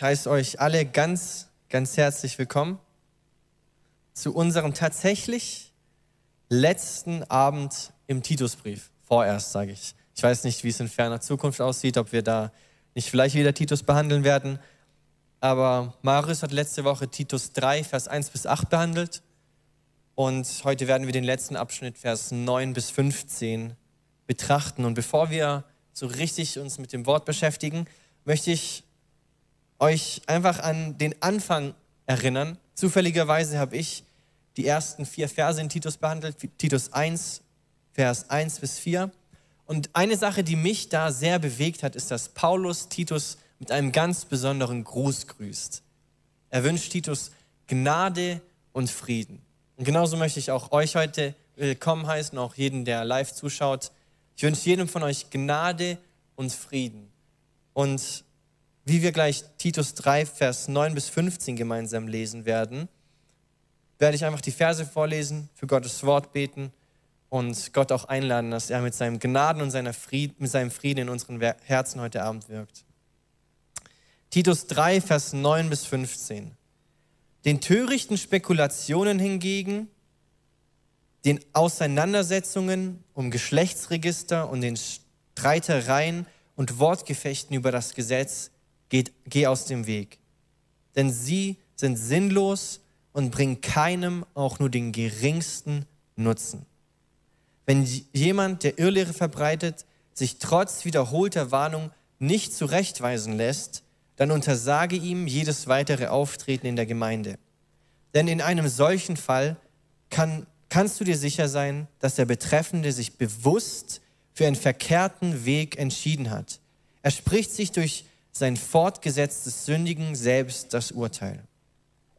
Ich heiße euch alle ganz, ganz herzlich willkommen zu unserem tatsächlich letzten Abend im Titusbrief. Vorerst, sage ich. Ich weiß nicht, wie es in ferner Zukunft aussieht, ob wir da nicht vielleicht wieder Titus behandeln werden. Aber Marius hat letzte Woche Titus 3, Vers 1 bis 8 behandelt. Und heute werden wir den letzten Abschnitt, Vers 9 bis 15, betrachten. Und bevor wir so richtig uns mit dem Wort beschäftigen, möchte ich euch einfach an den Anfang erinnern. Zufälligerweise habe ich die ersten vier Verse in Titus behandelt, Titus 1, Vers 1 bis 4. Und eine Sache, die mich da sehr bewegt hat, ist, dass Paulus Titus mit einem ganz besonderen Gruß grüßt. Er wünscht Titus Gnade und Frieden. Und genauso möchte ich auch euch heute willkommen heißen, auch jeden, der live zuschaut. Ich wünsche jedem von euch Gnade und Frieden. Und wie wir gleich Titus 3, Vers 9 bis 15 gemeinsam lesen werden, werde ich einfach die Verse vorlesen, für Gottes Wort beten und Gott auch einladen, dass er mit seinem Gnaden und seiner Frieden, mit seinem Frieden in unseren Herzen heute Abend wirkt. Titus 3, Vers 9 bis 15. Den törichten Spekulationen hingegen, den Auseinandersetzungen um Geschlechtsregister und den Streitereien und Wortgefechten über das Gesetz geht, geh aus dem Weg. Denn sie sind sinnlos und bringen keinem auch nur den geringsten Nutzen. Wenn jemand, der Irrlehre verbreitet, sich trotz wiederholter Warnung nicht zurechtweisen lässt, dann untersage ihm jedes weitere Auftreten in der Gemeinde. Denn in einem solchen Fall kann, kannst du dir sicher sein, dass der Betreffende sich bewusst für einen verkehrten Weg entschieden hat. Er spricht sich durch sein fortgesetztes Sündigen selbst das Urteil.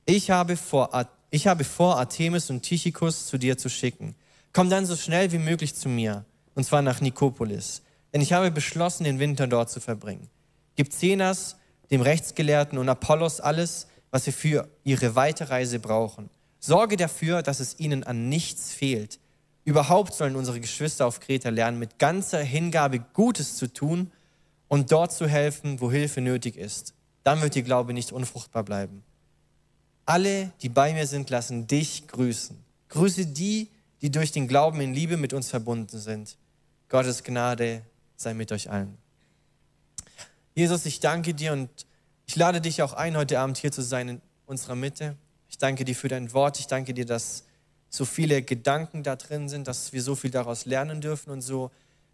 Ich habe vor, ich habe vor Artemis und Tychicus zu dir zu schicken. Komm dann so schnell wie möglich zu mir, und zwar nach Nikopolis, denn ich habe beschlossen, den Winter dort zu verbringen. Gib Zenas, dem Rechtsgelehrten und Apollos alles, was sie für ihre Weiterreise brauchen. Sorge dafür, dass es ihnen an nichts fehlt. Überhaupt sollen unsere Geschwister auf Kreta lernen, mit ganzer Hingabe Gutes zu tun und dort zu helfen, wo Hilfe nötig ist. Dann wird ihr Glaube nicht unfruchtbar bleiben. Alle, die bei mir sind, lassen dich grüßen. Grüße die, die durch den Glauben in Liebe mit uns verbunden sind. Gottes Gnade sei mit euch allen. Jesus, ich danke dir und ich lade dich auch ein, heute Abend hier zu sein in unserer Mitte. Ich danke dir für dein Wort. Ich danke dir, dass so viele Gedanken da drin sind, dass wir so viel daraus lernen dürfen. Und so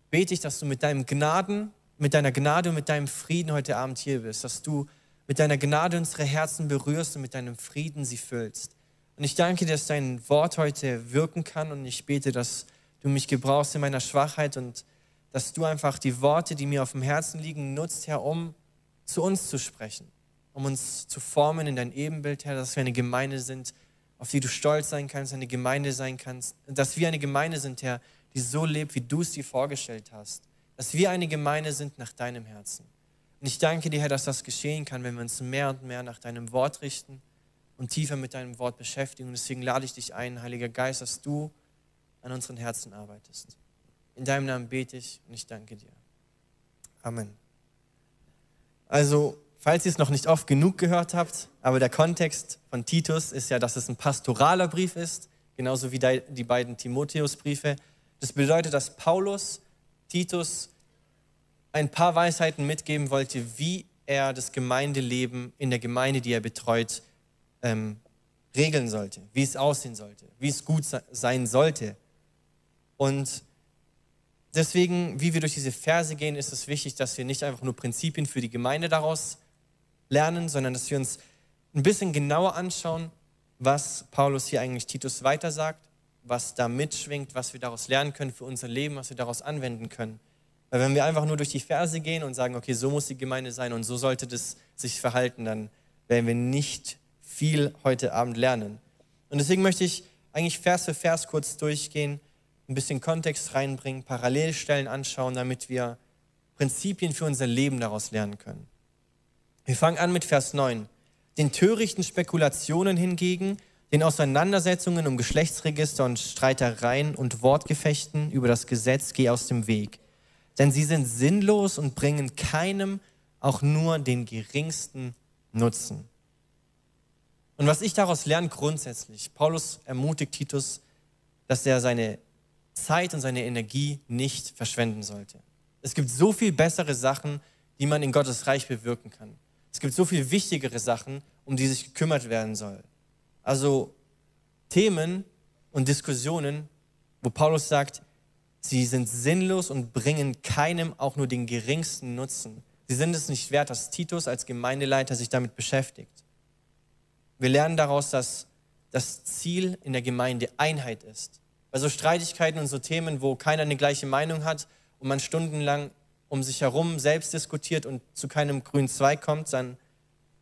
bete ich, dass du mit deinem Gnaden mit deiner Gnade und mit deinem Frieden heute Abend hier bist, dass du mit deiner Gnade unsere Herzen berührst und mit deinem Frieden sie füllst. Und ich danke dir, dass dein Wort heute wirken kann und ich bete, dass du mich gebrauchst in meiner Schwachheit und dass du einfach die Worte, die mir auf dem Herzen liegen, nutzt, Herr, um zu uns zu sprechen, um uns zu formen in dein Ebenbild, Herr, dass wir eine Gemeinde sind, auf die du stolz sein kannst, eine Gemeinde sein kannst, dass wir eine Gemeinde sind, Herr, die so lebt, wie du es dir vorgestellt hast dass wir eine Gemeinde sind nach deinem Herzen. Und ich danke dir, Herr, dass das geschehen kann, wenn wir uns mehr und mehr nach deinem Wort richten und tiefer mit deinem Wort beschäftigen. Und deswegen lade ich dich ein, Heiliger Geist, dass du an unseren Herzen arbeitest. In deinem Namen bete ich und ich danke dir. Amen. Also, falls ihr es noch nicht oft genug gehört habt, aber der Kontext von Titus ist ja, dass es ein pastoraler Brief ist, genauso wie die beiden Timotheusbriefe. Das bedeutet, dass Paulus Titus ein paar Weisheiten mitgeben wollte, wie er das Gemeindeleben in der Gemeinde, die er betreut, ähm, regeln sollte, wie es aussehen sollte, wie es gut sein sollte. Und deswegen, wie wir durch diese Verse gehen, ist es wichtig, dass wir nicht einfach nur Prinzipien für die Gemeinde daraus lernen, sondern dass wir uns ein bisschen genauer anschauen, was Paulus hier eigentlich Titus weitersagt was da mitschwingt, was wir daraus lernen können für unser Leben, was wir daraus anwenden können. Weil wenn wir einfach nur durch die Verse gehen und sagen, okay, so muss die Gemeinde sein und so sollte das sich verhalten, dann werden wir nicht viel heute Abend lernen. Und deswegen möchte ich eigentlich Vers für Vers kurz durchgehen, ein bisschen Kontext reinbringen, Parallelstellen anschauen, damit wir Prinzipien für unser Leben daraus lernen können. Wir fangen an mit Vers 9. Den törichten Spekulationen hingegen den Auseinandersetzungen um Geschlechtsregister und Streitereien und Wortgefechten über das Gesetz geh aus dem Weg. Denn sie sind sinnlos und bringen keinem auch nur den geringsten nutzen. Und was ich daraus lerne grundsätzlich, Paulus ermutigt Titus, dass er seine Zeit und seine Energie nicht verschwenden sollte. Es gibt so viel bessere Sachen, die man in Gottes Reich bewirken kann. Es gibt so viel wichtigere Sachen, um die sich gekümmert werden soll. Also Themen und Diskussionen, wo Paulus sagt, sie sind sinnlos und bringen keinem auch nur den geringsten Nutzen. Sie sind es nicht wert, dass Titus als Gemeindeleiter sich damit beschäftigt. Wir lernen daraus, dass das Ziel in der Gemeinde Einheit ist. Bei so Streitigkeiten und so Themen, wo keiner eine gleiche Meinung hat und man stundenlang um sich herum selbst diskutiert und zu keinem grünen Zweig kommt, sondern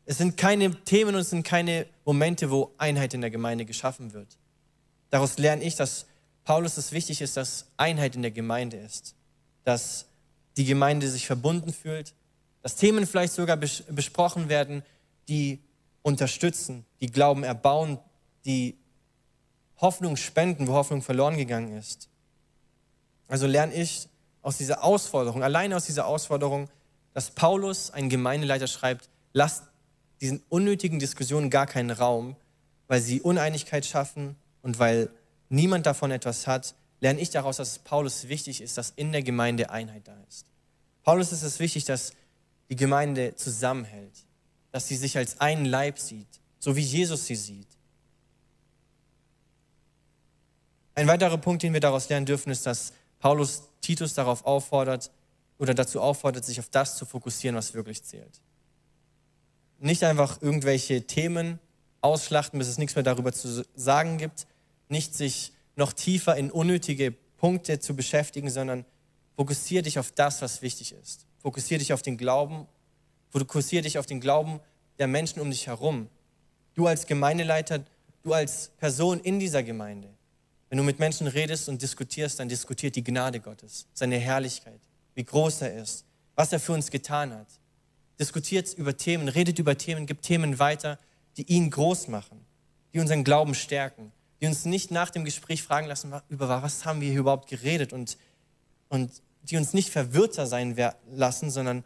es sind keine Themen und es sind keine Momente, wo Einheit in der Gemeinde geschaffen wird. Daraus lerne ich, dass Paulus es wichtig ist, dass Einheit in der Gemeinde ist, dass die Gemeinde sich verbunden fühlt, dass Themen vielleicht sogar besprochen werden, die unterstützen, die Glauben erbauen, die Hoffnung spenden, wo Hoffnung verloren gegangen ist. Also lerne ich aus dieser Ausforderung, alleine aus dieser Ausforderung, dass Paulus, ein Gemeindeleiter, schreibt, lasst diesen unnötigen Diskussionen gar keinen Raum, weil sie Uneinigkeit schaffen und weil niemand davon etwas hat, lerne ich daraus, dass es Paulus wichtig ist, dass in der Gemeinde Einheit da ist. Paulus ist es wichtig, dass die Gemeinde zusammenhält, dass sie sich als einen Leib sieht, so wie Jesus sie sieht. Ein weiterer Punkt, den wir daraus lernen dürfen, ist, dass Paulus Titus darauf auffordert oder dazu auffordert, sich auf das zu fokussieren, was wirklich zählt. Nicht einfach irgendwelche Themen ausschlachten, bis es nichts mehr darüber zu sagen gibt, nicht sich noch tiefer in unnötige Punkte zu beschäftigen, sondern fokussiere dich auf das, was wichtig ist. Fokussiere dich auf den Glauben Fokussiere dich auf den Glauben der Menschen um dich herum. Du als Gemeindeleiter, du als Person in dieser Gemeinde. Wenn du mit Menschen redest und diskutierst, dann diskutiert die Gnade Gottes, seine Herrlichkeit, wie groß er ist, was er für uns getan hat. Diskutiert über Themen, redet über Themen, gibt Themen weiter, die ihn groß machen, die unseren Glauben stärken, die uns nicht nach dem Gespräch fragen lassen, über was haben wir hier überhaupt geredet und, und die uns nicht verwirrter sein lassen, sondern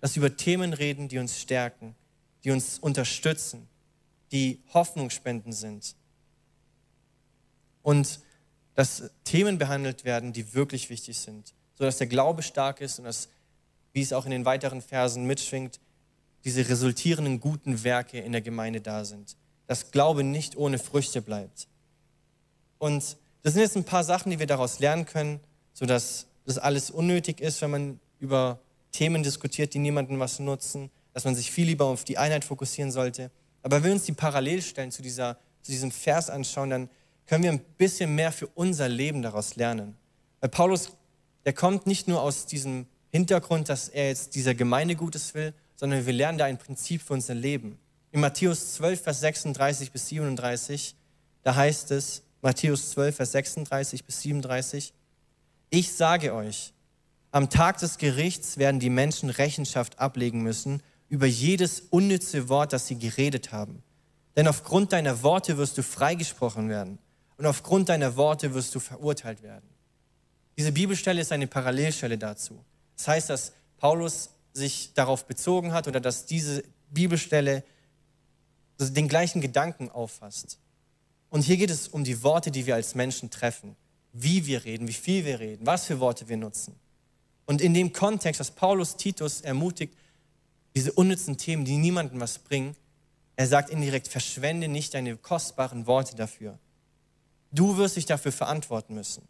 dass wir über Themen reden, die uns stärken, die uns unterstützen, die Hoffnung spenden sind. Und dass Themen behandelt werden, die wirklich wichtig sind, sodass der Glaube stark ist und dass, wie es auch in den weiteren Versen mitschwingt, diese resultierenden guten Werke in der Gemeinde da sind. Dass Glaube nicht ohne Früchte bleibt. Und das sind jetzt ein paar Sachen, die wir daraus lernen können, sodass das alles unnötig ist, wenn man über Themen diskutiert, die niemandem was nutzen, dass man sich viel lieber auf die Einheit fokussieren sollte. Aber wenn wir uns die Parallelstellen zu, dieser, zu diesem Vers anschauen, dann können wir ein bisschen mehr für unser Leben daraus lernen. Weil Paulus, der kommt nicht nur aus diesem Hintergrund, dass er jetzt dieser Gemeinde Gutes will, sondern wir lernen da ein Prinzip für unser Leben. In Matthäus 12, Vers 36 bis 37, da heißt es, Matthäus 12, Vers 36 bis 37, ich sage euch, am Tag des Gerichts werden die Menschen Rechenschaft ablegen müssen über jedes unnütze Wort, das sie geredet haben. Denn aufgrund deiner Worte wirst du freigesprochen werden und aufgrund deiner Worte wirst du verurteilt werden. Diese Bibelstelle ist eine Parallelstelle dazu. Das heißt, dass Paulus sich darauf bezogen hat oder dass diese Bibelstelle den gleichen Gedanken auffasst. Und hier geht es um die Worte, die wir als Menschen treffen. Wie wir reden, wie viel wir reden, was für Worte wir nutzen. Und in dem Kontext, dass Paulus Titus ermutigt, diese unnützen Themen, die niemandem was bringen, er sagt indirekt, verschwende nicht deine kostbaren Worte dafür. Du wirst dich dafür verantworten müssen.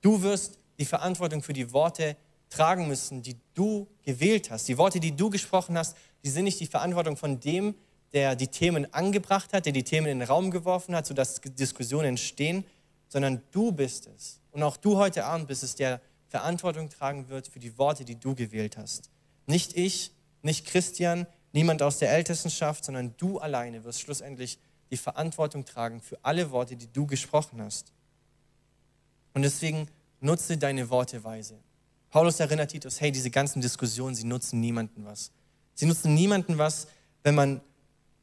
Du wirst die Verantwortung für die Worte tragen müssen, die du gewählt hast. Die Worte, die du gesprochen hast, die sind nicht die Verantwortung von dem, der die Themen angebracht hat, der die Themen in den Raum geworfen hat, sodass Diskussionen entstehen, sondern du bist es. Und auch du heute Abend bist es, der Verantwortung tragen wird für die Worte, die du gewählt hast. Nicht ich, nicht Christian, niemand aus der Ältestenschaft, sondern du alleine wirst schlussendlich die Verantwortung tragen für alle Worte, die du gesprochen hast. Und deswegen nutze deine Worte weise. Paulus erinnert Titus, hey, diese ganzen Diskussionen, sie nutzen niemanden was. Sie nutzen niemanden was, wenn man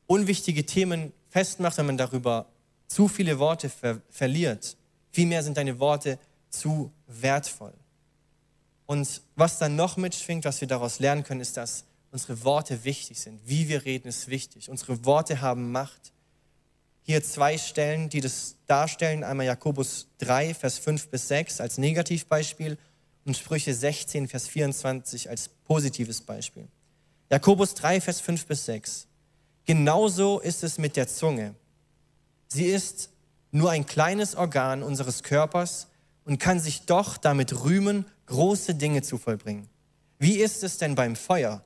unwichtige Themen festmacht, wenn man darüber zu viele Worte ver verliert. Vielmehr sind deine Worte zu wertvoll. Und was dann noch mitschwingt, was wir daraus lernen können, ist, dass unsere Worte wichtig sind. Wie wir reden ist wichtig. Unsere Worte haben Macht. Hier zwei Stellen, die das darstellen. Einmal Jakobus 3, Vers 5 bis 6 als Negativbeispiel und Sprüche 16, Vers 24 als positives Beispiel. Jakobus 3, Vers 5 bis 6. Genauso ist es mit der Zunge. Sie ist nur ein kleines Organ unseres Körpers und kann sich doch damit rühmen, große Dinge zu vollbringen. Wie ist es denn beim Feuer?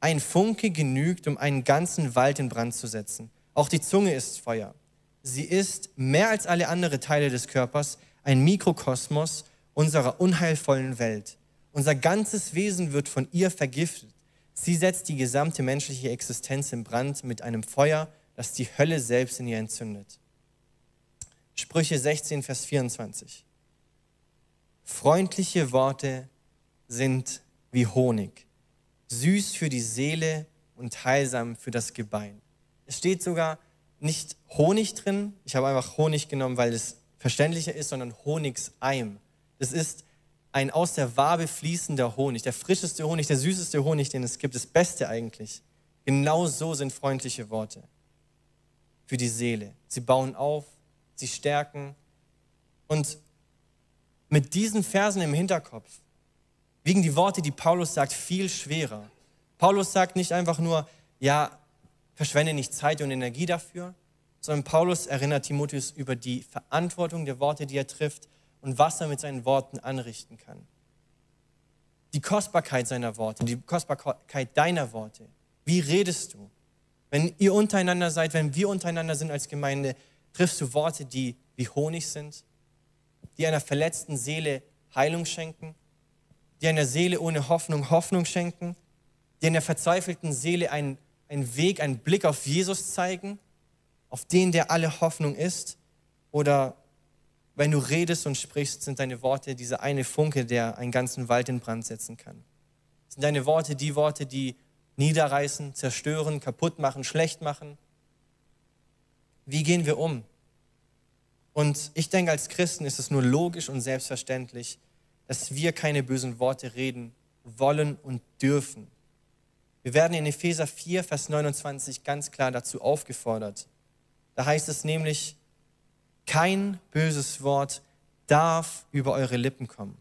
Ein Funke genügt, um einen ganzen Wald in Brand zu setzen. Auch die Zunge ist Feuer. Sie ist mehr als alle anderen Teile des Körpers ein Mikrokosmos unserer unheilvollen Welt. Unser ganzes Wesen wird von ihr vergiftet. Sie setzt die gesamte menschliche Existenz in Brand mit einem Feuer, das die Hölle selbst in ihr entzündet. Sprüche 16, Vers 24. Freundliche Worte sind wie Honig, süß für die Seele und heilsam für das Gebein. Es steht sogar nicht Honig drin, ich habe einfach Honig genommen, weil es verständlicher ist, sondern Honigseim. Das ist ein aus der Wabe fließender Honig, der frischeste Honig, der süßeste Honig, den es gibt, das Beste eigentlich. Genau so sind freundliche Worte für die Seele. Sie bauen auf, sie stärken. Und mit diesen Versen im Hinterkopf wiegen die Worte, die Paulus sagt, viel schwerer. Paulus sagt nicht einfach nur, ja, verschwende nicht Zeit und Energie dafür, sondern Paulus erinnert Timotheus über die Verantwortung der Worte, die er trifft und was er mit seinen Worten anrichten kann. Die Kostbarkeit seiner Worte, die Kostbarkeit deiner Worte. Wie redest du? Wenn ihr untereinander seid, wenn wir untereinander sind als Gemeinde, triffst du Worte, die wie Honig sind, die einer verletzten Seele Heilung schenken, die einer Seele ohne Hoffnung Hoffnung schenken, die einer verzweifelten Seele einen, einen Weg, einen Blick auf Jesus zeigen, auf den, der alle Hoffnung ist? Oder wenn du redest und sprichst, sind deine Worte dieser eine Funke, der einen ganzen Wald in Brand setzen kann? Sind deine Worte die Worte, die niederreißen, zerstören, kaputt machen, schlecht machen? Wie gehen wir um? Und ich denke, als Christen ist es nur logisch und selbstverständlich, dass wir keine bösen Worte reden wollen und dürfen. Wir werden in Epheser 4, Vers 29 ganz klar dazu aufgefordert. Da heißt es nämlich, kein böses Wort darf über eure Lippen kommen.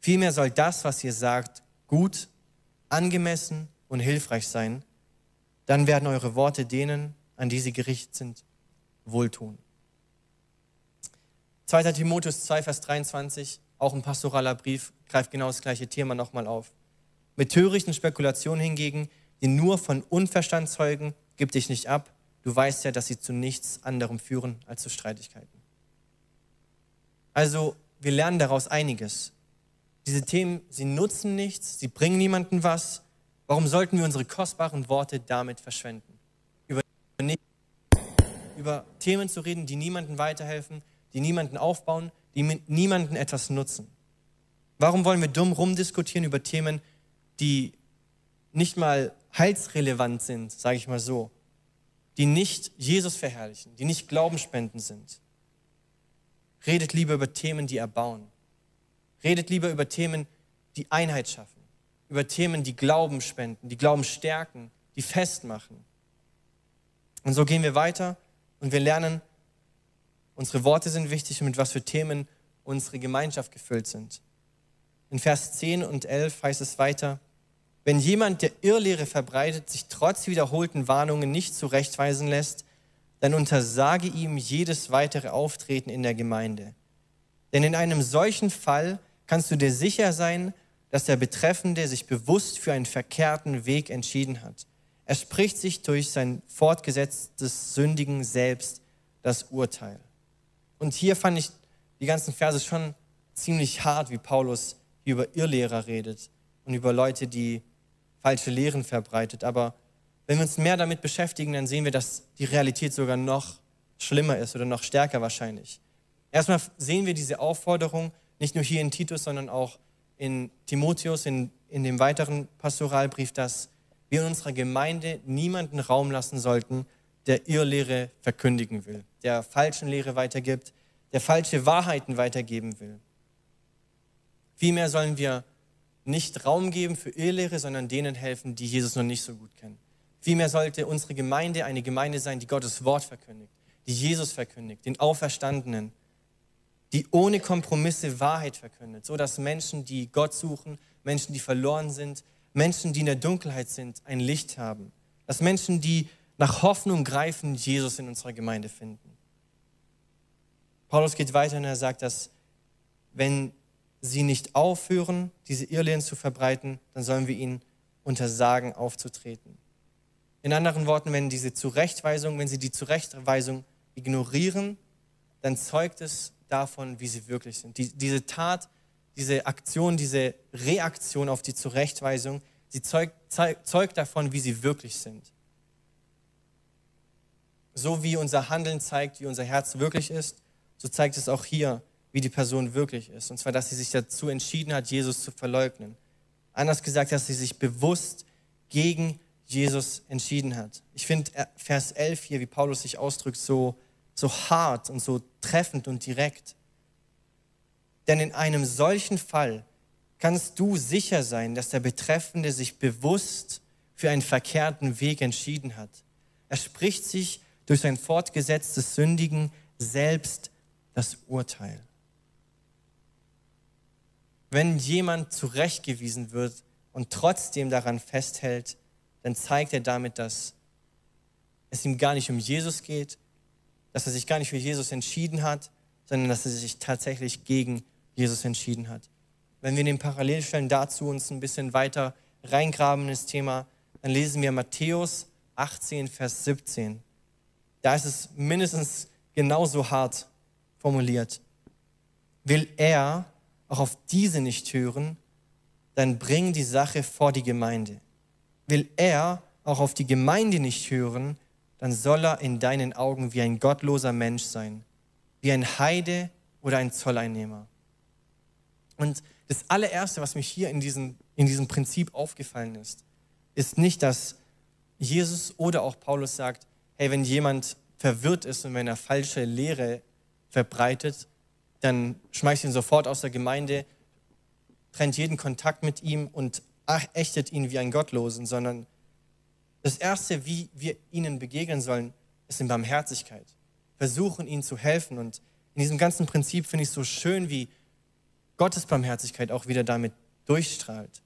Vielmehr soll das, was ihr sagt, gut, angemessen und hilfreich sein. Dann werden eure Worte denen, an die sie gerichtet sind, wohltun. 2. Timotheus 2, Vers 23, auch ein pastoraler Brief, greift genau das gleiche Thema nochmal auf. Mit törichten Spekulationen hingegen, die nur von Unverstand zeugen, gib dich nicht ab. Du weißt ja, dass sie zu nichts anderem führen als zu Streitigkeiten. Also, wir lernen daraus einiges. Diese Themen, sie nutzen nichts, sie bringen niemandem was. Warum sollten wir unsere kostbaren Worte damit verschwenden? Über, über Themen zu reden, die niemandem weiterhelfen, die niemanden aufbauen, die niemanden etwas nutzen. Warum wollen wir dumm rumdiskutieren über Themen, die nicht mal heilsrelevant sind, sage ich mal so, die nicht Jesus verherrlichen, die nicht Glaubensspenden sind? Redet lieber über Themen, die erbauen. Redet lieber über Themen, die Einheit schaffen, über Themen, die Glauben spenden, die Glauben stärken, die festmachen. Und so gehen wir weiter und wir lernen, Unsere Worte sind wichtig und mit was für Themen unsere Gemeinschaft gefüllt sind. In Vers 10 und 11 heißt es weiter, wenn jemand, der Irrlehre verbreitet, sich trotz wiederholten Warnungen nicht zurechtweisen lässt, dann untersage ihm jedes weitere Auftreten in der Gemeinde. Denn in einem solchen Fall kannst du dir sicher sein, dass der Betreffende sich bewusst für einen verkehrten Weg entschieden hat. Er spricht sich durch sein fortgesetztes Sündigen selbst das Urteil. Und hier fand ich die ganzen Verse schon ziemlich hart, wie Paulus hier über Irrlehrer redet und über Leute, die falsche Lehren verbreitet. Aber wenn wir uns mehr damit beschäftigen, dann sehen wir, dass die Realität sogar noch schlimmer ist oder noch stärker wahrscheinlich. Erstmal sehen wir diese Aufforderung nicht nur hier in Titus, sondern auch in Timotheus, in, in dem weiteren Pastoralbrief, dass wir in unserer Gemeinde niemanden Raum lassen sollten, der Irrlehre verkündigen will, der falschen Lehre weitergibt, der falsche Wahrheiten weitergeben will. Vielmehr sollen wir nicht Raum geben für Irrlehre, sondern denen helfen, die Jesus noch nicht so gut kennen. Vielmehr sollte unsere Gemeinde eine Gemeinde sein, die Gottes Wort verkündigt, die Jesus verkündigt, den Auferstandenen, die ohne Kompromisse Wahrheit verkündet, so dass Menschen, die Gott suchen, Menschen, die verloren sind, Menschen, die in der Dunkelheit sind, ein Licht haben. Dass Menschen, die nach Hoffnung greifen, Jesus in unserer Gemeinde finden. Paulus geht weiter und er sagt, dass wenn sie nicht aufhören, diese Irrlehren zu verbreiten, dann sollen wir ihnen untersagen, aufzutreten. In anderen Worten, wenn diese Zurechtweisung, wenn sie die Zurechtweisung ignorieren, dann zeugt es davon, wie sie wirklich sind. Die, diese Tat, diese Aktion, diese Reaktion auf die Zurechtweisung, sie zeugt, zeugt davon, wie sie wirklich sind. So wie unser Handeln zeigt, wie unser Herz wirklich ist, so zeigt es auch hier, wie die Person wirklich ist. Und zwar, dass sie sich dazu entschieden hat, Jesus zu verleugnen. Anders gesagt, dass sie sich bewusst gegen Jesus entschieden hat. Ich finde äh, Vers 11 hier, wie Paulus sich ausdrückt, so, so hart und so treffend und direkt. Denn in einem solchen Fall kannst du sicher sein, dass der Betreffende sich bewusst für einen verkehrten Weg entschieden hat. Er spricht sich durch sein fortgesetztes Sündigen selbst das Urteil. Wenn jemand zurechtgewiesen wird und trotzdem daran festhält, dann zeigt er damit, dass es ihm gar nicht um Jesus geht, dass er sich gar nicht für Jesus entschieden hat, sondern dass er sich tatsächlich gegen Jesus entschieden hat. Wenn wir in den Parallelstellen dazu uns ein bisschen weiter reingraben in das Thema, dann lesen wir Matthäus 18, Vers 17. Da ist es mindestens genauso hart formuliert. Will er auch auf diese nicht hören, dann bring die Sache vor die Gemeinde. Will er auch auf die Gemeinde nicht hören, dann soll er in deinen Augen wie ein gottloser Mensch sein, wie ein Heide oder ein Zolleinnehmer. Und das allererste, was mich hier in diesem, in diesem Prinzip aufgefallen ist, ist nicht, dass Jesus oder auch Paulus sagt, hey, wenn jemand verwirrt ist und wenn er falsche Lehre verbreitet, dann schmeißt ihn sofort aus der Gemeinde, trennt jeden Kontakt mit ihm und ächtet ihn wie einen Gottlosen, sondern das Erste, wie wir ihnen begegnen sollen, ist in Barmherzigkeit. Versuchen, ihnen zu helfen. Und in diesem ganzen Prinzip finde ich es so schön, wie Gottes Barmherzigkeit auch wieder damit durchstrahlt.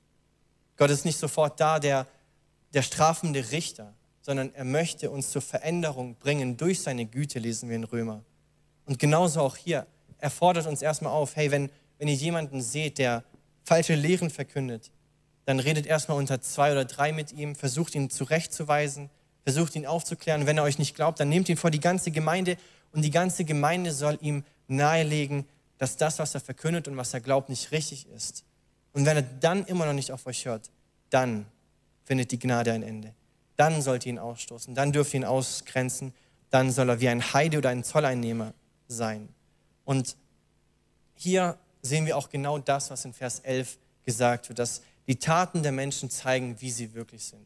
Gott ist nicht sofort da, der, der strafende Richter, sondern er möchte uns zur Veränderung bringen durch seine Güte, lesen wir in Römer. Und genauso auch hier. Er fordert uns erstmal auf, hey, wenn, wenn ihr jemanden seht, der falsche Lehren verkündet, dann redet erstmal unter zwei oder drei mit ihm, versucht ihn zurechtzuweisen, versucht ihn aufzuklären. Wenn er euch nicht glaubt, dann nehmt ihn vor die ganze Gemeinde und die ganze Gemeinde soll ihm nahelegen, dass das, was er verkündet und was er glaubt, nicht richtig ist. Und wenn er dann immer noch nicht auf euch hört, dann findet die Gnade ein Ende. Dann sollt ihr ihn ausstoßen, dann dürft ihr ihn ausgrenzen, dann soll er wie ein Heide oder ein Zolleinnehmer sein. Und hier sehen wir auch genau das, was in Vers 11 gesagt wird, dass die Taten der Menschen zeigen, wie sie wirklich sind.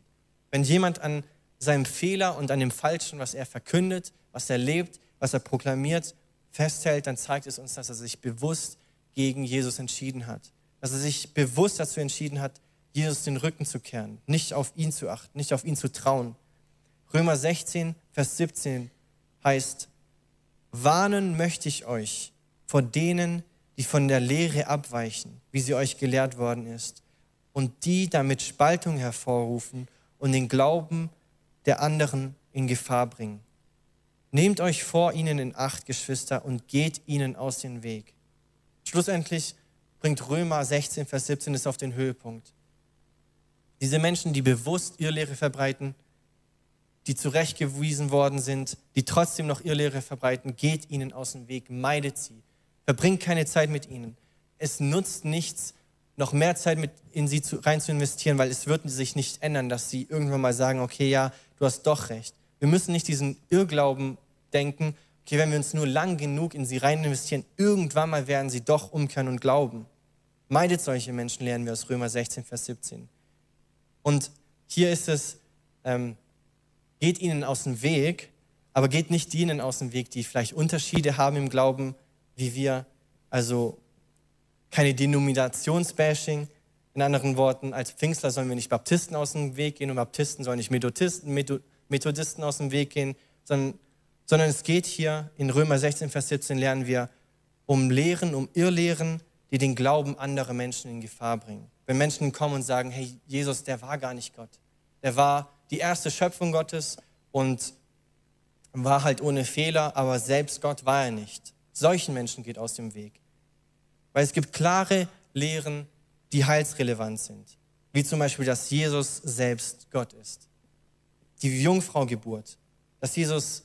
Wenn jemand an seinem Fehler und an dem Falschen, was er verkündet, was er lebt, was er proklamiert, festhält, dann zeigt es uns, dass er sich bewusst gegen Jesus entschieden hat. Dass er sich bewusst dazu entschieden hat, Jesus den Rücken zu kehren, nicht auf ihn zu achten, nicht auf ihn zu trauen. Römer 16, Vers 17 heißt, warnen möchte ich euch vor denen, die von der Lehre abweichen, wie sie euch gelehrt worden ist, und die damit Spaltung hervorrufen und den Glauben der anderen in Gefahr bringen. Nehmt euch vor ihnen in Acht, Geschwister, und geht ihnen aus dem Weg. Schlussendlich bringt Römer 16, Vers 17 es auf den Höhepunkt. Diese Menschen, die bewusst Irrlehre verbreiten, die zurechtgewiesen worden sind, die trotzdem noch Irrlehre verbreiten, geht ihnen aus dem Weg, meidet sie, verbringt keine Zeit mit ihnen. Es nutzt nichts, noch mehr Zeit mit in sie zu, rein zu investieren, weil es wird sich nicht ändern, dass sie irgendwann mal sagen, okay, ja, du hast doch recht. Wir müssen nicht diesen Irrglauben denken, okay, wenn wir uns nur lang genug in sie rein investieren, irgendwann mal werden sie doch umkehren und glauben. Meidet solche Menschen, lernen wir aus Römer 16, Vers 17. Und hier ist es, ähm, geht ihnen aus dem Weg, aber geht nicht denen aus dem Weg, die vielleicht Unterschiede haben im Glauben, wie wir. Also keine Denominationsbashing, In anderen Worten, als Pfingstler sollen wir nicht Baptisten aus dem Weg gehen und Baptisten sollen nicht Methodisten, Methodisten aus dem Weg gehen, sondern, sondern es geht hier in Römer 16, Vers 17 lernen wir um Lehren, um Irrlehren, die den Glauben anderer Menschen in Gefahr bringen. Wenn Menschen kommen und sagen, hey, Jesus, der war gar nicht Gott. Der war die erste Schöpfung Gottes und war halt ohne Fehler, aber selbst Gott war er nicht. Solchen Menschen geht aus dem Weg. Weil es gibt klare Lehren, die heilsrelevant sind. Wie zum Beispiel, dass Jesus selbst Gott ist. Die Jungfraugeburt, dass Jesus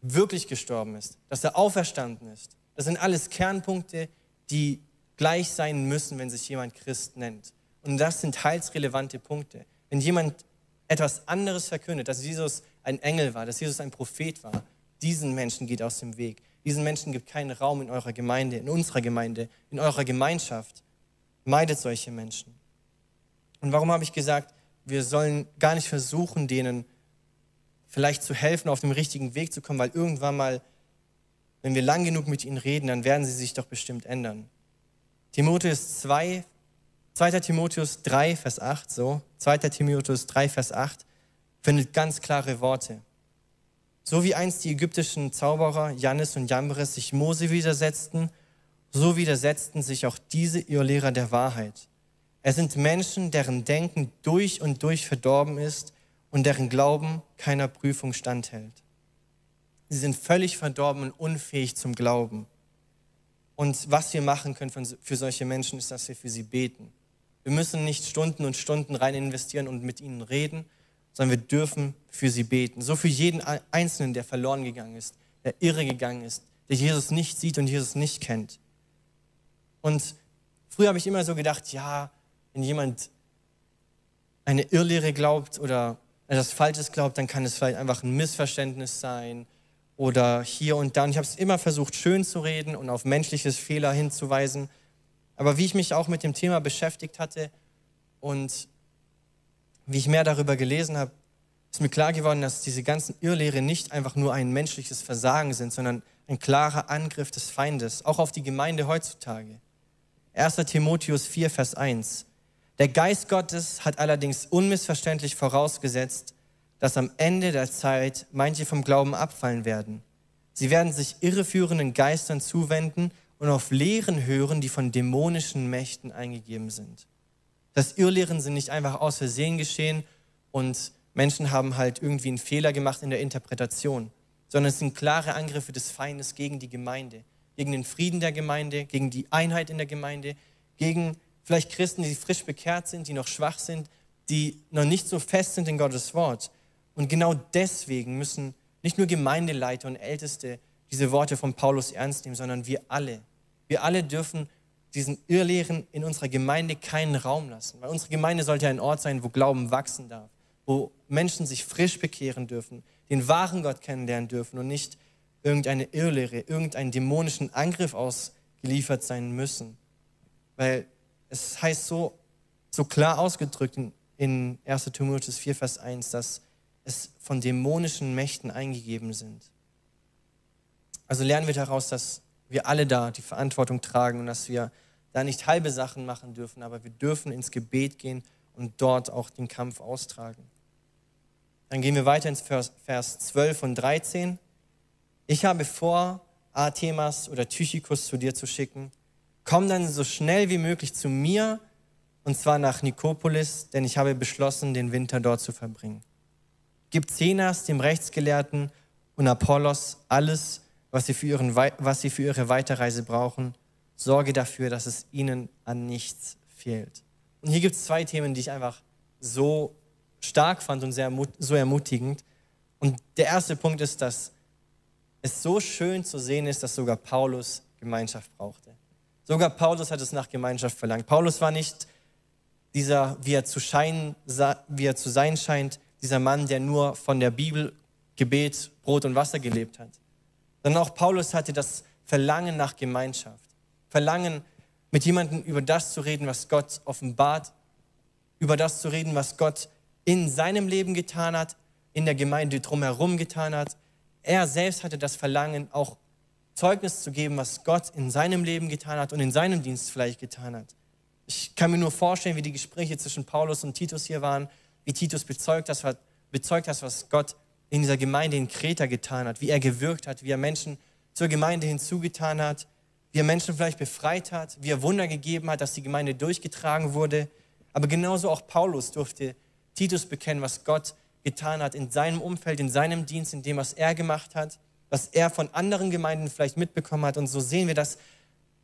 wirklich gestorben ist, dass er auferstanden ist. Das sind alles Kernpunkte, die gleich sein müssen, wenn sich jemand Christ nennt. Und das sind heilsrelevante Punkte. Wenn jemand etwas anderes verkündet, dass Jesus ein Engel war, dass Jesus ein Prophet war, diesen Menschen geht aus dem Weg. Diesen Menschen gibt keinen Raum in eurer Gemeinde, in unserer Gemeinde, in eurer Gemeinschaft. Meidet solche Menschen. Und warum habe ich gesagt, wir sollen gar nicht versuchen, denen vielleicht zu helfen, auf dem richtigen Weg zu kommen, weil irgendwann mal, wenn wir lang genug mit ihnen reden, dann werden sie sich doch bestimmt ändern. Timotheus 2, 2. Timotheus 3, Vers 8, so, 2. Timotheus 3, Vers 8, findet ganz klare Worte. So wie einst die ägyptischen Zauberer Jannis und Jambres sich Mose widersetzten, so widersetzten sich auch diese Irrlehrer der Wahrheit. Es sind Menschen, deren Denken durch und durch verdorben ist und deren Glauben keiner Prüfung standhält. Sie sind völlig verdorben und unfähig zum Glauben. Und was wir machen können für solche Menschen, ist, dass wir für sie beten. Wir müssen nicht Stunden und Stunden rein investieren und mit ihnen reden, sondern wir dürfen für sie beten. So für jeden Einzelnen, der verloren gegangen ist, der irre gegangen ist, der Jesus nicht sieht und Jesus nicht kennt. Und früher habe ich immer so gedacht, ja, wenn jemand eine Irrlehre glaubt oder etwas Falsches glaubt, dann kann es vielleicht einfach ein Missverständnis sein oder hier und da. Und ich habe es immer versucht, schön zu reden und auf menschliches Fehler hinzuweisen. Aber wie ich mich auch mit dem Thema beschäftigt hatte und wie ich mehr darüber gelesen habe, ist mir klar geworden, dass diese ganzen Irrlehre nicht einfach nur ein menschliches Versagen sind, sondern ein klarer Angriff des Feindes, auch auf die Gemeinde heutzutage. 1. Timotheus 4, Vers 1. Der Geist Gottes hat allerdings unmissverständlich vorausgesetzt, dass am Ende der Zeit manche vom Glauben abfallen werden. Sie werden sich irreführenden Geistern zuwenden und auf Lehren hören, die von dämonischen Mächten eingegeben sind. Das Irrlehren sind nicht einfach aus Versehen geschehen und Menschen haben halt irgendwie einen Fehler gemacht in der Interpretation, sondern es sind klare Angriffe des Feindes gegen die Gemeinde, gegen den Frieden der Gemeinde, gegen die Einheit in der Gemeinde, gegen vielleicht Christen, die frisch bekehrt sind, die noch schwach sind, die noch nicht so fest sind in Gottes Wort. Und genau deswegen müssen nicht nur Gemeindeleiter und Älteste diese Worte von Paulus ernst nehmen, sondern wir alle. Wir alle dürfen diesen Irrlehren in unserer Gemeinde keinen Raum lassen. Weil unsere Gemeinde sollte ein Ort sein, wo Glauben wachsen darf, wo Menschen sich frisch bekehren dürfen, den wahren Gott kennenlernen dürfen und nicht irgendeine Irrlehre, irgendeinen dämonischen Angriff ausgeliefert sein müssen. Weil es heißt so, so klar ausgedrückt in, in 1. Timotheus 4, Vers 1, dass es von dämonischen Mächten eingegeben sind. Also lernen wir daraus, dass wir alle da die Verantwortung tragen und dass wir da nicht halbe Sachen machen dürfen, aber wir dürfen ins Gebet gehen und dort auch den Kampf austragen. Dann gehen wir weiter ins Vers, Vers 12 und 13. Ich habe vor, Artemas oder Tychikus zu dir zu schicken. Komm dann so schnell wie möglich zu mir und zwar nach Nikopolis, denn ich habe beschlossen, den Winter dort zu verbringen. Gib Zenas, dem Rechtsgelehrten, und Apollos alles, was sie, für ihren, was sie für ihre Weiterreise brauchen. Sorge dafür, dass es ihnen an nichts fehlt. Und hier gibt es zwei Themen, die ich einfach so stark fand und sehr, so ermutigend. Und der erste Punkt ist, dass es so schön zu sehen ist, dass sogar Paulus Gemeinschaft brauchte. Sogar Paulus hat es nach Gemeinschaft verlangt. Paulus war nicht dieser, wie er zu, scheinen, wie er zu sein scheint, dieser Mann, der nur von der Bibel, Gebet, Brot und Wasser gelebt hat. Sondern auch Paulus hatte das Verlangen nach Gemeinschaft. Verlangen, mit jemandem über das zu reden, was Gott offenbart, über das zu reden, was Gott in seinem Leben getan hat, in der Gemeinde drumherum getan hat. Er selbst hatte das Verlangen, auch Zeugnis zu geben, was Gott in seinem Leben getan hat und in seinem Dienst vielleicht getan hat. Ich kann mir nur vorstellen, wie die Gespräche zwischen Paulus und Titus hier waren, wie Titus bezeugt, das, bezeugt hat, was Gott in dieser Gemeinde in Kreta getan hat, wie er gewirkt hat, wie er Menschen zur Gemeinde hinzugetan hat, wie er Menschen vielleicht befreit hat, wie er Wunder gegeben hat, dass die Gemeinde durchgetragen wurde. Aber genauso auch Paulus durfte Titus bekennen, was Gott getan hat in seinem Umfeld, in seinem Dienst, in dem, was er gemacht hat, was er von anderen Gemeinden vielleicht mitbekommen hat. Und so sehen wir, dass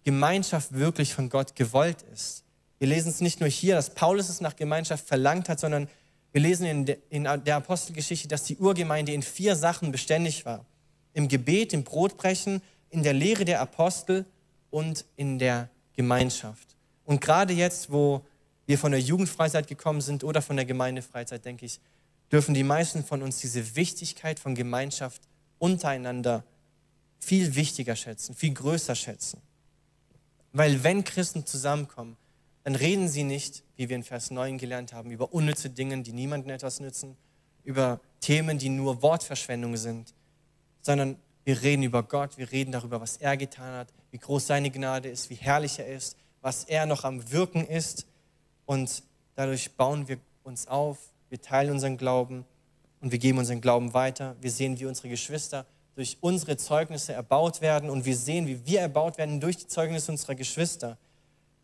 Gemeinschaft wirklich von Gott gewollt ist. Wir lesen es nicht nur hier, dass Paulus es nach Gemeinschaft verlangt hat, sondern wir lesen in, de, in der Apostelgeschichte, dass die Urgemeinde in vier Sachen beständig war. Im Gebet, im Brotbrechen, in der Lehre der Apostel und in der Gemeinschaft. Und gerade jetzt, wo wir von der Jugendfreizeit gekommen sind oder von der Gemeindefreizeit, denke ich, dürfen die meisten von uns diese Wichtigkeit von Gemeinschaft untereinander viel wichtiger schätzen, viel größer schätzen. Weil wenn Christen zusammenkommen, dann reden sie nicht, wie wir in Vers 9 gelernt haben, über unnütze Dinge, die niemandem etwas nützen, über Themen, die nur Wortverschwendung sind, sondern wir reden über Gott, wir reden darüber, was er getan hat, wie groß seine Gnade ist, wie herrlich er ist, was er noch am Wirken ist. Und dadurch bauen wir uns auf, wir teilen unseren Glauben und wir geben unseren Glauben weiter. Wir sehen, wie unsere Geschwister durch unsere Zeugnisse erbaut werden und wir sehen, wie wir erbaut werden durch die Zeugnisse unserer Geschwister.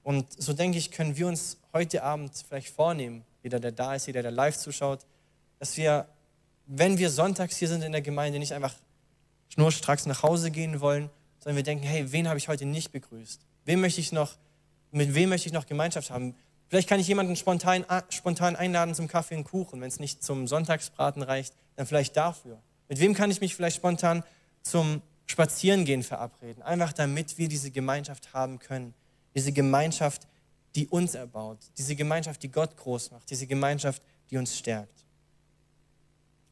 Und so denke ich, können wir uns heute Abend vielleicht vornehmen, jeder, der da ist, jeder, der live zuschaut, dass wir, wenn wir sonntags hier sind in der Gemeinde, nicht einfach schnurstracks nach Hause gehen wollen, sondern wir denken, hey, wen habe ich heute nicht begrüßt? Wem möchte ich noch, mit wem möchte ich noch Gemeinschaft haben? Vielleicht kann ich jemanden spontan, spontan einladen zum Kaffee und Kuchen. Wenn es nicht zum Sonntagsbraten reicht, dann vielleicht dafür. Mit wem kann ich mich vielleicht spontan zum Spazierengehen verabreden? Einfach damit wir diese Gemeinschaft haben können. Diese Gemeinschaft, die uns erbaut, diese Gemeinschaft, die Gott groß macht, diese Gemeinschaft, die uns stärkt.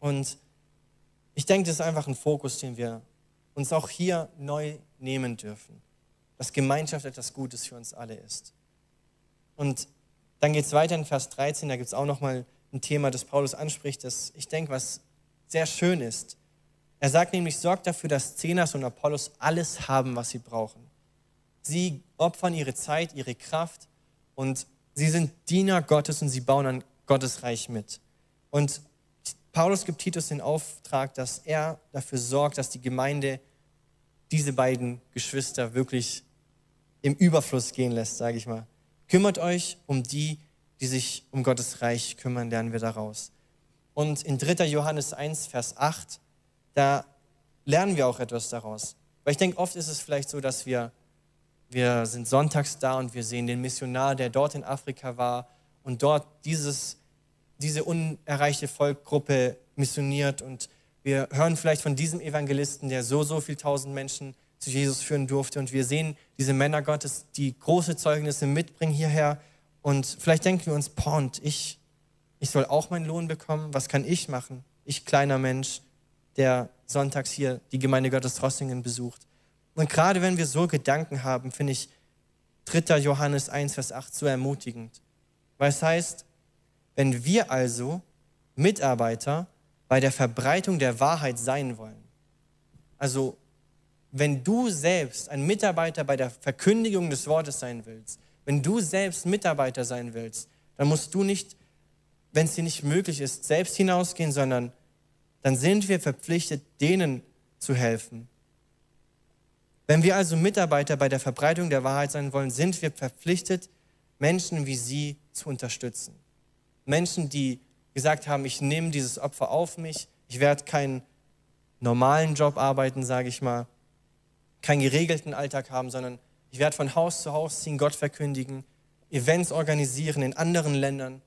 Und ich denke, das ist einfach ein Fokus, den wir uns auch hier neu nehmen dürfen, dass Gemeinschaft etwas Gutes für uns alle ist. Und dann geht es weiter in Vers 13, da gibt es auch nochmal ein Thema, das Paulus anspricht, das ich denke, was sehr schön ist. Er sagt nämlich, sorgt dafür, dass Zenas und Apollos alles haben, was sie brauchen. Sie opfern ihre Zeit, ihre Kraft und sie sind Diener Gottes und sie bauen an Gottes Reich mit. Und Paulus gibt Titus den Auftrag, dass er dafür sorgt, dass die Gemeinde diese beiden Geschwister wirklich im Überfluss gehen lässt, sage ich mal. Kümmert euch um die, die sich um Gottes Reich kümmern, lernen wir daraus. Und in 3. Johannes 1, Vers 8, da lernen wir auch etwas daraus. Weil ich denke, oft ist es vielleicht so, dass wir wir sind sonntags da und wir sehen den Missionar, der dort in Afrika war und dort dieses, diese unerreichte Volkgruppe missioniert. Und wir hören vielleicht von diesem Evangelisten, der so, so viel tausend Menschen zu Jesus führen durfte. Und wir sehen diese Männer Gottes, die große Zeugnisse mitbringen hierher. Und vielleicht denken wir uns, Pont, ich, ich soll auch meinen Lohn bekommen. Was kann ich machen? Ich kleiner Mensch, der sonntags hier die Gemeinde Gottes Rossingen besucht. Und gerade wenn wir so Gedanken haben, finde ich 3. Johannes 1, Vers 8 so ermutigend. Weil es heißt, wenn wir also Mitarbeiter bei der Verbreitung der Wahrheit sein wollen, also wenn du selbst ein Mitarbeiter bei der Verkündigung des Wortes sein willst, wenn du selbst Mitarbeiter sein willst, dann musst du nicht, wenn es dir nicht möglich ist, selbst hinausgehen, sondern dann sind wir verpflichtet, denen zu helfen, wenn wir also Mitarbeiter bei der Verbreitung der Wahrheit sein wollen, sind wir verpflichtet, Menschen wie Sie zu unterstützen. Menschen, die gesagt haben, ich nehme dieses Opfer auf mich, ich werde keinen normalen Job arbeiten, sage ich mal, keinen geregelten Alltag haben, sondern ich werde von Haus zu Haus ziehen, Gott verkündigen, Events organisieren in anderen Ländern.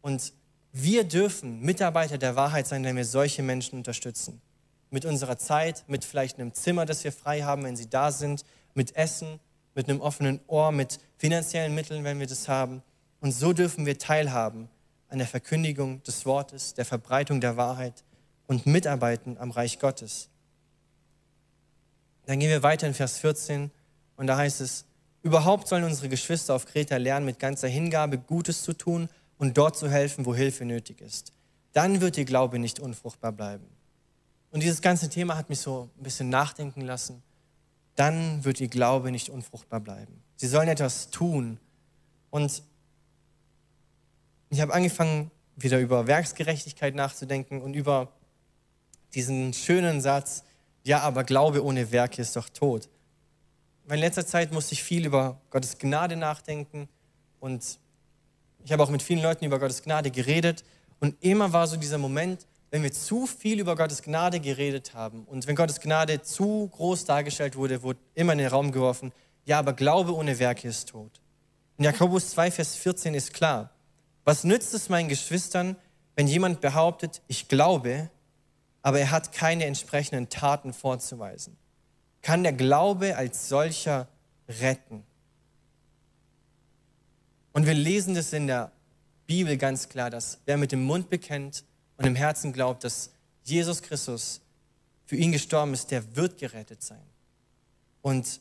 Und wir dürfen Mitarbeiter der Wahrheit sein, wenn wir solche Menschen unterstützen mit unserer Zeit, mit vielleicht einem Zimmer, das wir frei haben, wenn sie da sind, mit Essen, mit einem offenen Ohr, mit finanziellen Mitteln, wenn wir das haben. Und so dürfen wir teilhaben an der Verkündigung des Wortes, der Verbreitung der Wahrheit und mitarbeiten am Reich Gottes. Dann gehen wir weiter in Vers 14 und da heißt es, überhaupt sollen unsere Geschwister auf Kreta lernen, mit ganzer Hingabe Gutes zu tun und dort zu helfen, wo Hilfe nötig ist. Dann wird ihr Glaube nicht unfruchtbar bleiben. Und dieses ganze Thema hat mich so ein bisschen nachdenken lassen. Dann wird ihr Glaube nicht unfruchtbar bleiben. Sie sollen etwas tun, Und ich habe angefangen, wieder über Werksgerechtigkeit nachzudenken und über diesen schönen Satz, ja, aber Glaube ohne Werke ist doch tot. In letzter Zeit musste ich viel über Gottes Gnade nachdenken und ich habe auch mit vielen Leuten über Gottes Gnade geredet und immer war so dieser Moment, wenn wir zu viel über Gottes Gnade geredet haben und wenn Gottes Gnade zu groß dargestellt wurde, wurde immer in den Raum geworfen, ja, aber Glaube ohne Werke ist tot. In Jakobus 2, Vers 14 ist klar, was nützt es meinen Geschwistern, wenn jemand behauptet, ich glaube, aber er hat keine entsprechenden Taten vorzuweisen? Kann der Glaube als solcher retten? Und wir lesen das in der Bibel ganz klar, dass wer mit dem Mund bekennt und im Herzen glaubt, dass Jesus Christus für ihn gestorben ist, der wird gerettet sein. Und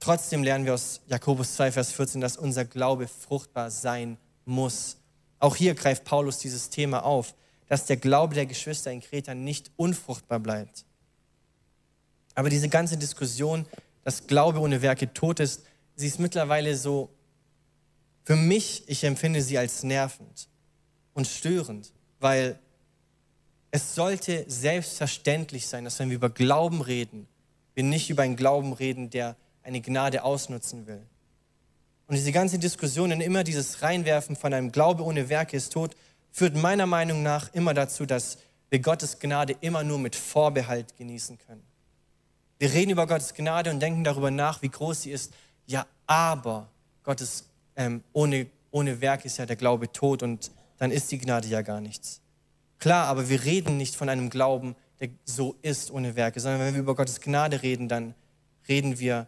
trotzdem lernen wir aus Jakobus 2, Vers 14, dass unser Glaube fruchtbar sein muss. Auch hier greift Paulus dieses Thema auf, dass der Glaube der Geschwister in Kreta nicht unfruchtbar bleibt. Aber diese ganze Diskussion, dass Glaube ohne Werke tot ist, sie ist mittlerweile so für mich, ich empfinde sie als nervend und störend, weil es sollte selbstverständlich sein, dass wenn wir über Glauben reden, wir nicht über einen Glauben reden, der eine Gnade ausnutzen will. Und diese ganze Diskussion und immer dieses Reinwerfen von einem Glaube ohne Werke ist tot, führt meiner Meinung nach immer dazu, dass wir Gottes Gnade immer nur mit Vorbehalt genießen können. Wir reden über Gottes Gnade und denken darüber nach, wie groß sie ist. Ja, aber Gottes ähm, ohne, ohne Werk ist ja der Glaube tot und dann ist die Gnade ja gar nichts. Klar, aber wir reden nicht von einem Glauben, der so ist ohne Werke, sondern wenn wir über Gottes Gnade reden, dann reden wir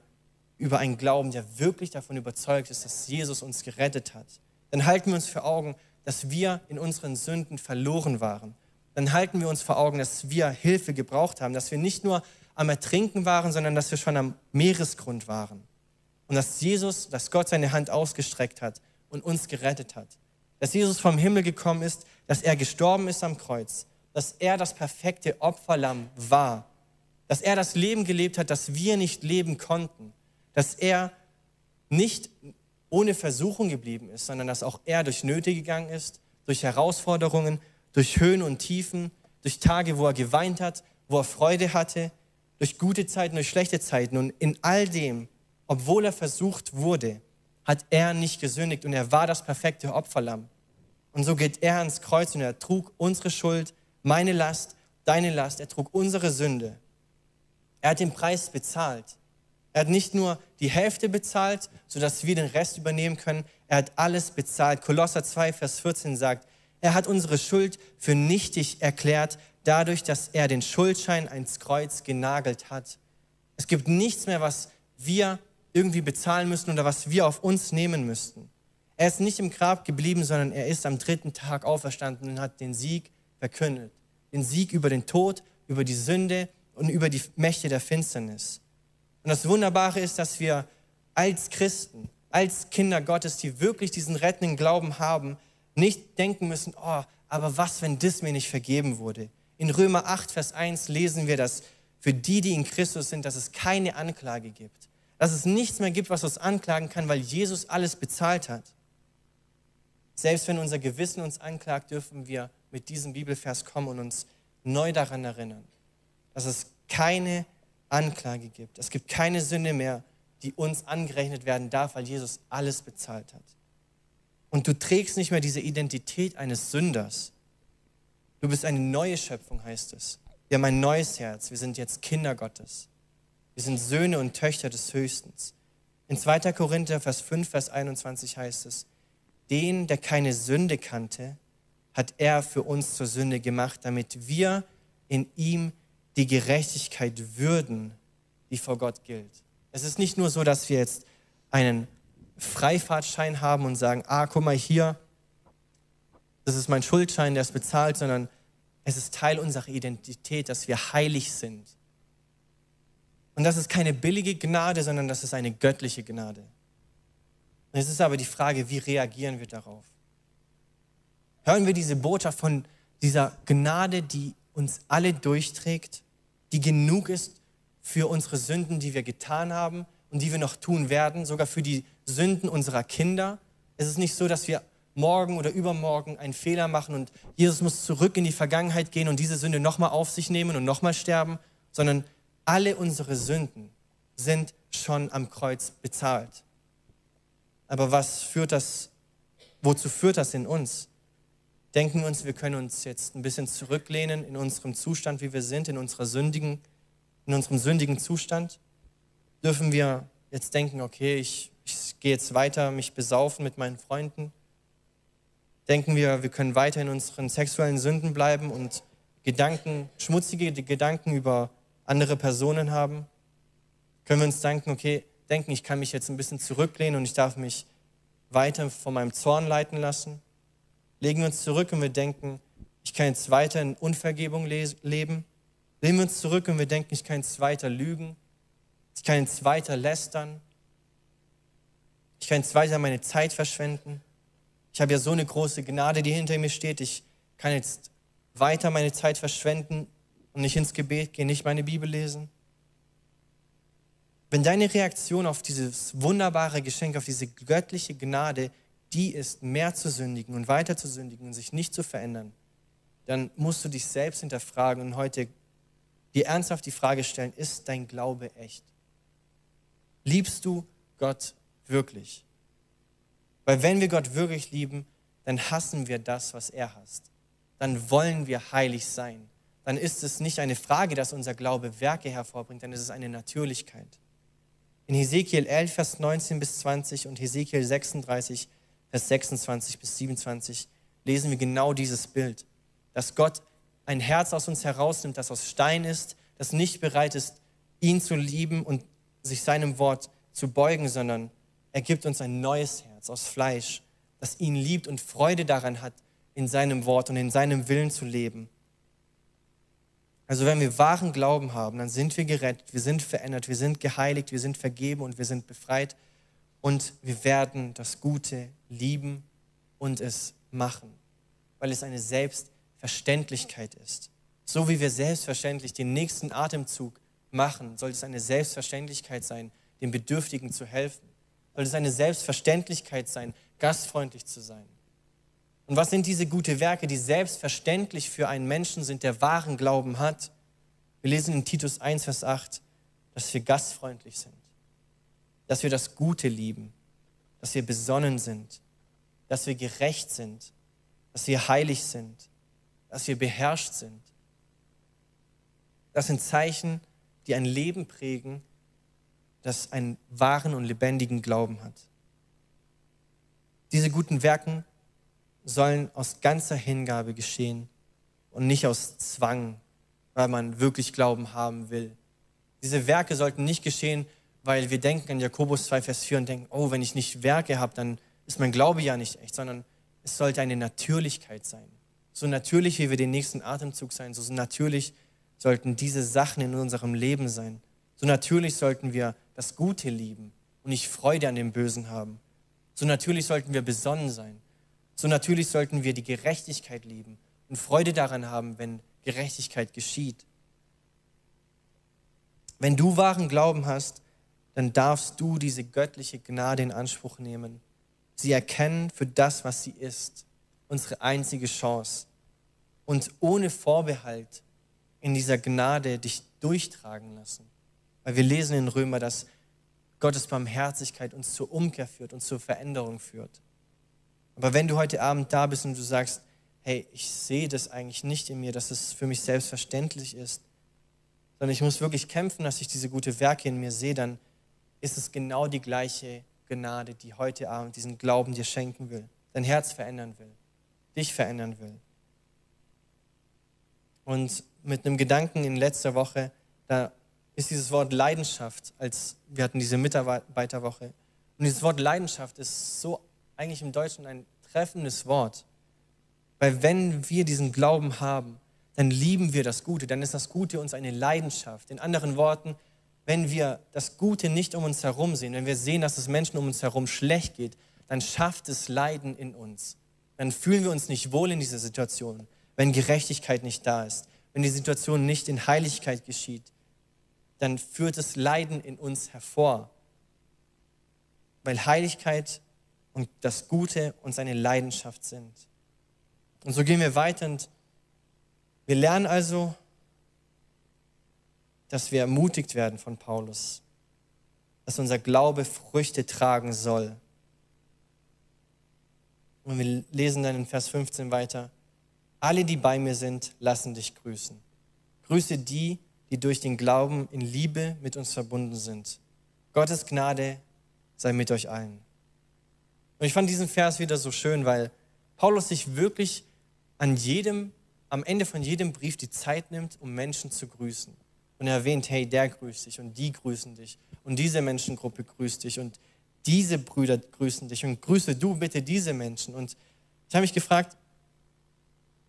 über einen Glauben, der wirklich davon überzeugt ist, dass Jesus uns gerettet hat. Dann halten wir uns vor Augen, dass wir in unseren Sünden verloren waren. Dann halten wir uns vor Augen, dass wir Hilfe gebraucht haben, dass wir nicht nur am Ertrinken waren, sondern dass wir schon am Meeresgrund waren und dass Jesus, dass Gott seine Hand ausgestreckt hat und uns gerettet hat. Dass Jesus vom Himmel gekommen ist, dass er gestorben ist am Kreuz, dass er das perfekte Opferlamm war, dass er das Leben gelebt hat, das wir nicht leben konnten, dass er nicht ohne Versuchung geblieben ist, sondern dass auch er durch Nöte gegangen ist, durch Herausforderungen, durch Höhen und Tiefen, durch Tage, wo er geweint hat, wo er Freude hatte, durch gute Zeiten, durch schlechte Zeiten. Und in all dem obwohl er versucht wurde, hat er nicht gesündigt und er war das perfekte Opferlamm. Und so geht er ans Kreuz und er trug unsere Schuld, meine Last, deine Last, er trug unsere Sünde. Er hat den Preis bezahlt. Er hat nicht nur die Hälfte bezahlt, sodass wir den Rest übernehmen können, er hat alles bezahlt. Kolosser 2, Vers 14 sagt, er hat unsere Schuld für nichtig erklärt, dadurch, dass er den Schuldschein ans Kreuz genagelt hat. Es gibt nichts mehr, was wir irgendwie bezahlen müssen oder was wir auf uns nehmen müssten. Er ist nicht im Grab geblieben, sondern er ist am dritten Tag auferstanden und hat den Sieg verkündet. Den Sieg über den Tod, über die Sünde und über die Mächte der Finsternis. Und das Wunderbare ist, dass wir als Christen, als Kinder Gottes, die wirklich diesen rettenden Glauben haben, nicht denken müssen, oh, aber was, wenn das mir nicht vergeben wurde? In Römer 8, Vers 1 lesen wir, dass für die, die in Christus sind, dass es keine Anklage gibt dass es nichts mehr gibt, was uns anklagen kann, weil Jesus alles bezahlt hat. Selbst wenn unser Gewissen uns anklagt, dürfen wir mit diesem Bibelvers kommen und uns neu daran erinnern, dass es keine Anklage gibt. Es gibt keine Sünde mehr, die uns angerechnet werden darf, weil Jesus alles bezahlt hat. Und du trägst nicht mehr diese Identität eines Sünders. Du bist eine neue Schöpfung, heißt es. Wir haben ein neues Herz. Wir sind jetzt Kinder Gottes. Wir sind Söhne und Töchter des Höchsten. In 2. Korinther, Vers 5, Vers 21 heißt es, den, der keine Sünde kannte, hat er für uns zur Sünde gemacht, damit wir in ihm die Gerechtigkeit würden, die vor Gott gilt. Es ist nicht nur so, dass wir jetzt einen Freifahrtschein haben und sagen, ah, guck mal hier, das ist mein Schuldschein, der ist bezahlt, sondern es ist Teil unserer Identität, dass wir heilig sind, und das ist keine billige Gnade, sondern das ist eine göttliche Gnade. Und es ist aber die Frage, wie reagieren wir darauf? Hören wir diese Botschaft von dieser Gnade, die uns alle durchträgt, die genug ist für unsere Sünden, die wir getan haben und die wir noch tun werden, sogar für die Sünden unserer Kinder. Es ist nicht so, dass wir morgen oder übermorgen einen Fehler machen und Jesus muss zurück in die Vergangenheit gehen und diese Sünde nochmal auf sich nehmen und nochmal sterben, sondern alle unsere Sünden sind schon am Kreuz bezahlt. Aber was führt das, wozu führt das in uns? Denken wir uns, wir können uns jetzt ein bisschen zurücklehnen in unserem Zustand, wie wir sind, in, unserer sündigen, in unserem sündigen Zustand? Dürfen wir jetzt denken, okay, ich, ich gehe jetzt weiter, mich besaufen mit meinen Freunden? denken wir, wir können weiter in unseren sexuellen Sünden bleiben und Gedanken, schmutzige Gedanken über andere Personen haben? Können wir uns denken, okay, denken, ich kann mich jetzt ein bisschen zurücklehnen und ich darf mich weiter von meinem Zorn leiten lassen? Legen wir uns zurück und wir denken, ich kann jetzt weiter in Unvergebung leben? Lehnen wir uns zurück und wir denken, ich kann jetzt weiter lügen? Ich kann jetzt weiter lästern? Ich kann jetzt weiter meine Zeit verschwenden? Ich habe ja so eine große Gnade, die hinter mir steht. Ich kann jetzt weiter meine Zeit verschwenden und nicht ins Gebet gehen, nicht meine Bibel lesen. Wenn deine Reaktion auf dieses wunderbare Geschenk, auf diese göttliche Gnade, die ist, mehr zu sündigen und weiter zu sündigen und sich nicht zu verändern, dann musst du dich selbst hinterfragen und heute dir ernsthaft die Frage stellen, ist dein Glaube echt? Liebst du Gott wirklich? Weil wenn wir Gott wirklich lieben, dann hassen wir das, was er hasst. Dann wollen wir heilig sein. Dann ist es nicht eine Frage, dass unser Glaube Werke hervorbringt, dann ist es eine Natürlichkeit. In Hesekiel 11, Vers 19 bis 20 und Hesekiel 36, Vers 26 bis 27 lesen wir genau dieses Bild, dass Gott ein Herz aus uns herausnimmt, das aus Stein ist, das nicht bereit ist, ihn zu lieben und sich seinem Wort zu beugen, sondern er gibt uns ein neues Herz aus Fleisch, das ihn liebt und Freude daran hat, in seinem Wort und in seinem Willen zu leben. Also wenn wir wahren Glauben haben, dann sind wir gerettet, wir sind verändert, wir sind geheiligt, wir sind vergeben und wir sind befreit und wir werden das Gute lieben und es machen, weil es eine Selbstverständlichkeit ist. So wie wir selbstverständlich den nächsten Atemzug machen, soll es eine Selbstverständlichkeit sein, den Bedürftigen zu helfen soll es eine Selbstverständlichkeit sein, gastfreundlich zu sein. Und was sind diese gute Werke, die selbstverständlich für einen Menschen sind, der wahren Glauben hat? Wir lesen in Titus 1, Vers 8, dass wir gastfreundlich sind, dass wir das Gute lieben, dass wir besonnen sind, dass wir gerecht sind, dass wir heilig sind, dass wir beherrscht sind. Das sind Zeichen, die ein Leben prägen, das einen wahren und lebendigen Glauben hat. Diese guten Werken sollen aus ganzer Hingabe geschehen und nicht aus Zwang, weil man wirklich Glauben haben will. Diese Werke sollten nicht geschehen, weil wir denken an Jakobus 2, Vers 4 und denken, oh, wenn ich nicht Werke habe, dann ist mein Glaube ja nicht echt, sondern es sollte eine Natürlichkeit sein. So natürlich, wie wir den nächsten Atemzug sein, so natürlich sollten diese Sachen in unserem Leben sein. So natürlich sollten wir das Gute lieben und nicht Freude an dem Bösen haben. So natürlich sollten wir besonnen sein. So natürlich sollten wir die Gerechtigkeit lieben und Freude daran haben, wenn Gerechtigkeit geschieht. Wenn du wahren Glauben hast, dann darfst du diese göttliche Gnade in Anspruch nehmen. Sie erkennen für das, was sie ist, unsere einzige Chance. Und ohne Vorbehalt in dieser Gnade dich durchtragen lassen. Weil wir lesen in Römer, dass Gottes Barmherzigkeit uns zur Umkehr führt und zur Veränderung führt. Aber wenn du heute Abend da bist und du sagst, hey, ich sehe das eigentlich nicht in mir, dass es für mich selbstverständlich ist, sondern ich muss wirklich kämpfen, dass ich diese gute Werke in mir sehe, dann ist es genau die gleiche Gnade, die heute Abend diesen Glauben dir schenken will, dein Herz verändern will, dich verändern will. Und mit einem Gedanken in letzter Woche, da ist dieses Wort Leidenschaft, als wir hatten diese Mitarbeiterwoche. Und dieses Wort Leidenschaft ist so eigentlich im Deutschen ein treffendes Wort. Weil wenn wir diesen Glauben haben, dann lieben wir das Gute, dann ist das Gute uns eine Leidenschaft. In anderen Worten, wenn wir das Gute nicht um uns herum sehen, wenn wir sehen, dass es Menschen um uns herum schlecht geht, dann schafft es Leiden in uns. Dann fühlen wir uns nicht wohl in dieser Situation, wenn Gerechtigkeit nicht da ist, wenn die Situation nicht in Heiligkeit geschieht, dann führt es Leiden in uns hervor. weil Heiligkeit und das Gute und seine Leidenschaft sind. Und so gehen wir weiter und wir lernen also, dass wir ermutigt werden von Paulus, dass unser Glaube Früchte tragen soll. Und wir lesen dann in Vers 15 weiter, alle, die bei mir sind, lassen dich grüßen. Grüße die, die durch den Glauben in Liebe mit uns verbunden sind. Gottes Gnade sei mit euch allen. Und ich fand diesen Vers wieder so schön, weil Paulus sich wirklich an jedem, am Ende von jedem Brief die Zeit nimmt, um Menschen zu grüßen. Und er erwähnt, hey, der grüßt dich und die grüßen dich und diese Menschengruppe grüßt dich und diese Brüder grüßen dich und grüße du bitte diese Menschen. Und ich habe mich gefragt,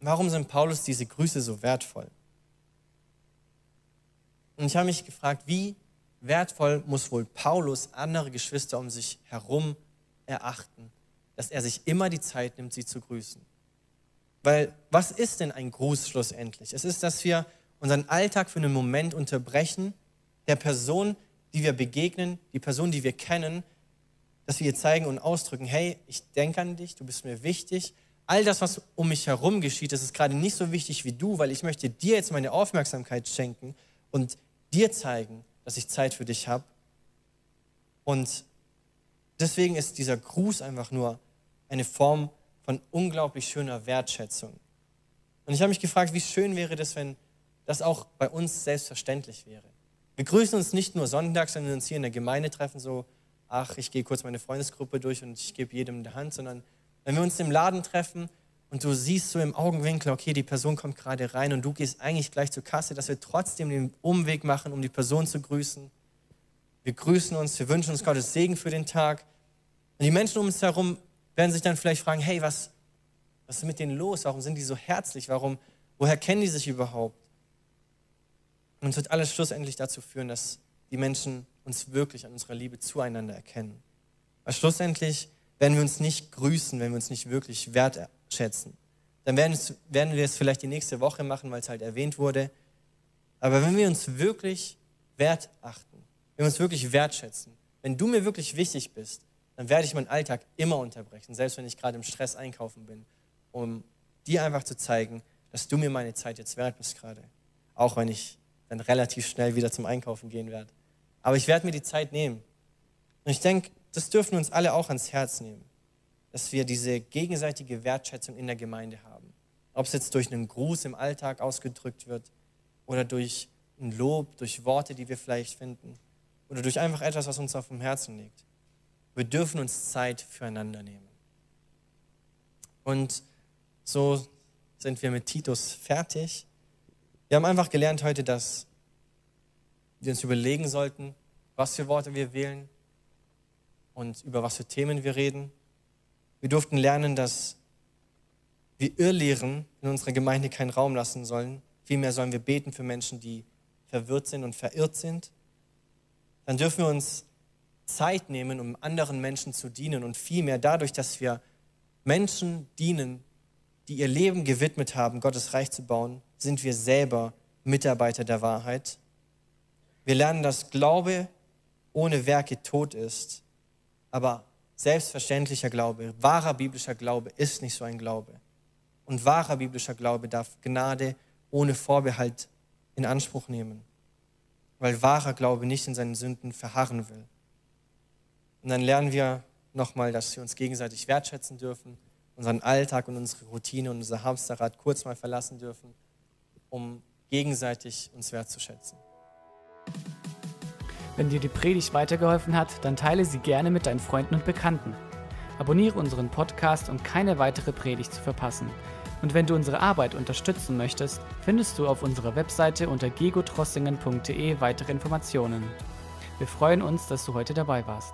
warum sind Paulus diese Grüße so wertvoll? Und ich habe mich gefragt, wie wertvoll muss wohl Paulus andere Geschwister um sich herum erachten, dass er sich immer die Zeit nimmt, sie zu grüßen. Weil was ist denn ein Gruß schlussendlich? Es ist, dass wir unseren Alltag für einen Moment unterbrechen, der Person, die wir begegnen, die Person, die wir kennen, dass wir ihr zeigen und ausdrücken, hey, ich denke an dich, du bist mir wichtig. All das, was um mich herum geschieht, das ist gerade nicht so wichtig wie du, weil ich möchte dir jetzt meine Aufmerksamkeit schenken und dir zeigen, dass ich Zeit für dich habe. Und deswegen ist dieser Gruß einfach nur eine Form von unglaublich schöner Wertschätzung. Und ich habe mich gefragt, wie schön wäre das, wenn das auch bei uns selbstverständlich wäre. Wir grüßen uns nicht nur sonntags, wenn wir uns hier in der Gemeinde treffen, so, ach, ich gehe kurz meine Freundesgruppe durch und ich gebe jedem die Hand, sondern wenn wir uns im Laden treffen und du siehst so im Augenwinkel, okay, die Person kommt gerade rein und du gehst eigentlich gleich zur Kasse, dass wir trotzdem den Umweg machen, um die Person zu grüßen. Wir grüßen uns, wir wünschen uns Gottes Segen für den Tag. Und die Menschen um uns herum werden sich dann vielleicht fragen, hey, was, was ist mit denen los? Warum sind die so herzlich? Warum, woher kennen die sich überhaupt? Und es wird alles schlussendlich dazu führen, dass die Menschen uns wirklich an unserer Liebe zueinander erkennen. Weil schlussendlich werden wir uns nicht grüßen, wenn wir uns nicht wirklich wertschätzen. Dann werden, es, werden wir es vielleicht die nächste Woche machen, weil es halt erwähnt wurde. Aber wenn wir uns wirklich wert achten, wenn wir uns wirklich wertschätzen, wenn du mir wirklich wichtig bist, dann werde ich meinen Alltag immer unterbrechen, selbst wenn ich gerade im Stress einkaufen bin, um dir einfach zu zeigen, dass du mir meine Zeit jetzt wert bist gerade. Auch wenn ich dann relativ schnell wieder zum Einkaufen gehen werde. Aber ich werde mir die Zeit nehmen. Und ich denke, das dürfen wir uns alle auch ans Herz nehmen, dass wir diese gegenseitige Wertschätzung in der Gemeinde haben. Ob es jetzt durch einen Gruß im Alltag ausgedrückt wird oder durch ein Lob, durch Worte, die wir vielleicht finden oder durch einfach etwas, was uns auf dem Herzen liegt. Wir dürfen uns Zeit füreinander nehmen. Und so sind wir mit Titus fertig. Wir haben einfach gelernt heute, dass wir uns überlegen sollten, was für Worte wir wählen und über was für Themen wir reden. Wir durften lernen, dass wir Irrlehren in unserer Gemeinde keinen Raum lassen sollen. Vielmehr sollen wir beten für Menschen, die verwirrt sind und verirrt sind. Dann dürfen wir uns Zeit nehmen, um anderen Menschen zu dienen und vielmehr dadurch, dass wir Menschen dienen, die ihr Leben gewidmet haben, Gottes Reich zu bauen, sind wir selber Mitarbeiter der Wahrheit. Wir lernen, dass Glaube ohne Werke tot ist, aber selbstverständlicher Glaube, wahrer biblischer Glaube ist nicht so ein Glaube. Und wahrer biblischer Glaube darf Gnade ohne Vorbehalt in Anspruch nehmen, weil wahrer Glaube nicht in seinen Sünden verharren will. Und dann lernen wir nochmal, dass wir uns gegenseitig wertschätzen dürfen, unseren Alltag und unsere Routine und unser Hamsterrad kurz mal verlassen dürfen, um gegenseitig uns wertzuschätzen. Wenn dir die Predigt weitergeholfen hat, dann teile sie gerne mit deinen Freunden und Bekannten. Abonniere unseren Podcast, um keine weitere Predigt zu verpassen. Und wenn du unsere Arbeit unterstützen möchtest, findest du auf unserer Webseite unter gegotrossingen.de weitere Informationen. Wir freuen uns, dass du heute dabei warst.